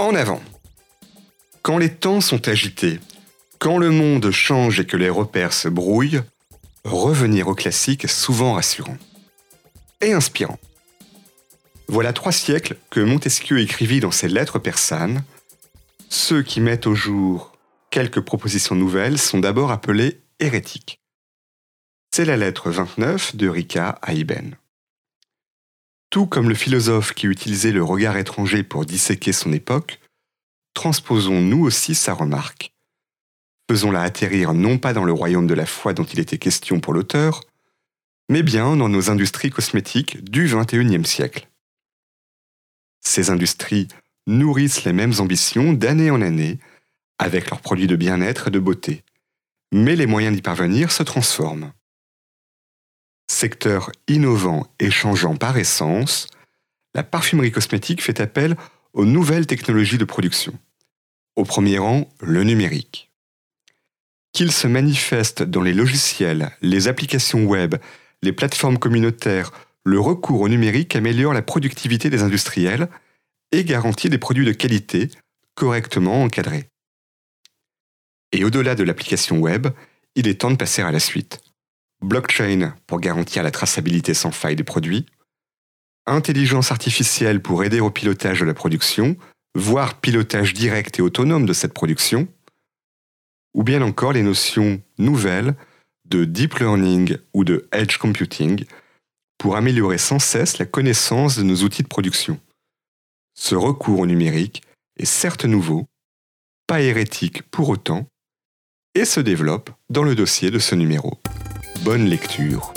En avant. Quand les temps sont agités, quand le monde change et que les repères se brouillent, revenir au classique est souvent rassurant. Et inspirant. Voilà trois siècles que Montesquieu écrivit dans ses lettres persanes Ceux qui mettent au jour quelques propositions nouvelles sont d'abord appelés hérétiques. C'est la lettre 29 de Rika à Ibn. Tout comme le philosophe qui utilisait le regard étranger pour disséquer son époque, transposons nous aussi sa remarque. Faisons-la atterrir non pas dans le royaume de la foi dont il était question pour l'auteur, mais bien dans nos industries cosmétiques du XXIe siècle. Ces industries nourrissent les mêmes ambitions d'année en année, avec leurs produits de bien-être et de beauté, mais les moyens d'y parvenir se transforment. Secteur innovant et changeant par essence, la parfumerie cosmétique fait appel aux nouvelles technologies de production. Au premier rang, le numérique. Qu'il se manifeste dans les logiciels, les applications web, les plateformes communautaires, le recours au numérique améliore la productivité des industriels et garantit des produits de qualité correctement encadrés. Et au-delà de l'application web, il est temps de passer à la suite blockchain pour garantir la traçabilité sans faille des produits, intelligence artificielle pour aider au pilotage de la production, voire pilotage direct et autonome de cette production, ou bien encore les notions nouvelles de deep learning ou de edge computing pour améliorer sans cesse la connaissance de nos outils de production. Ce recours au numérique est certes nouveau, pas hérétique pour autant, et se développe dans le dossier de ce numéro. Bonne lecture.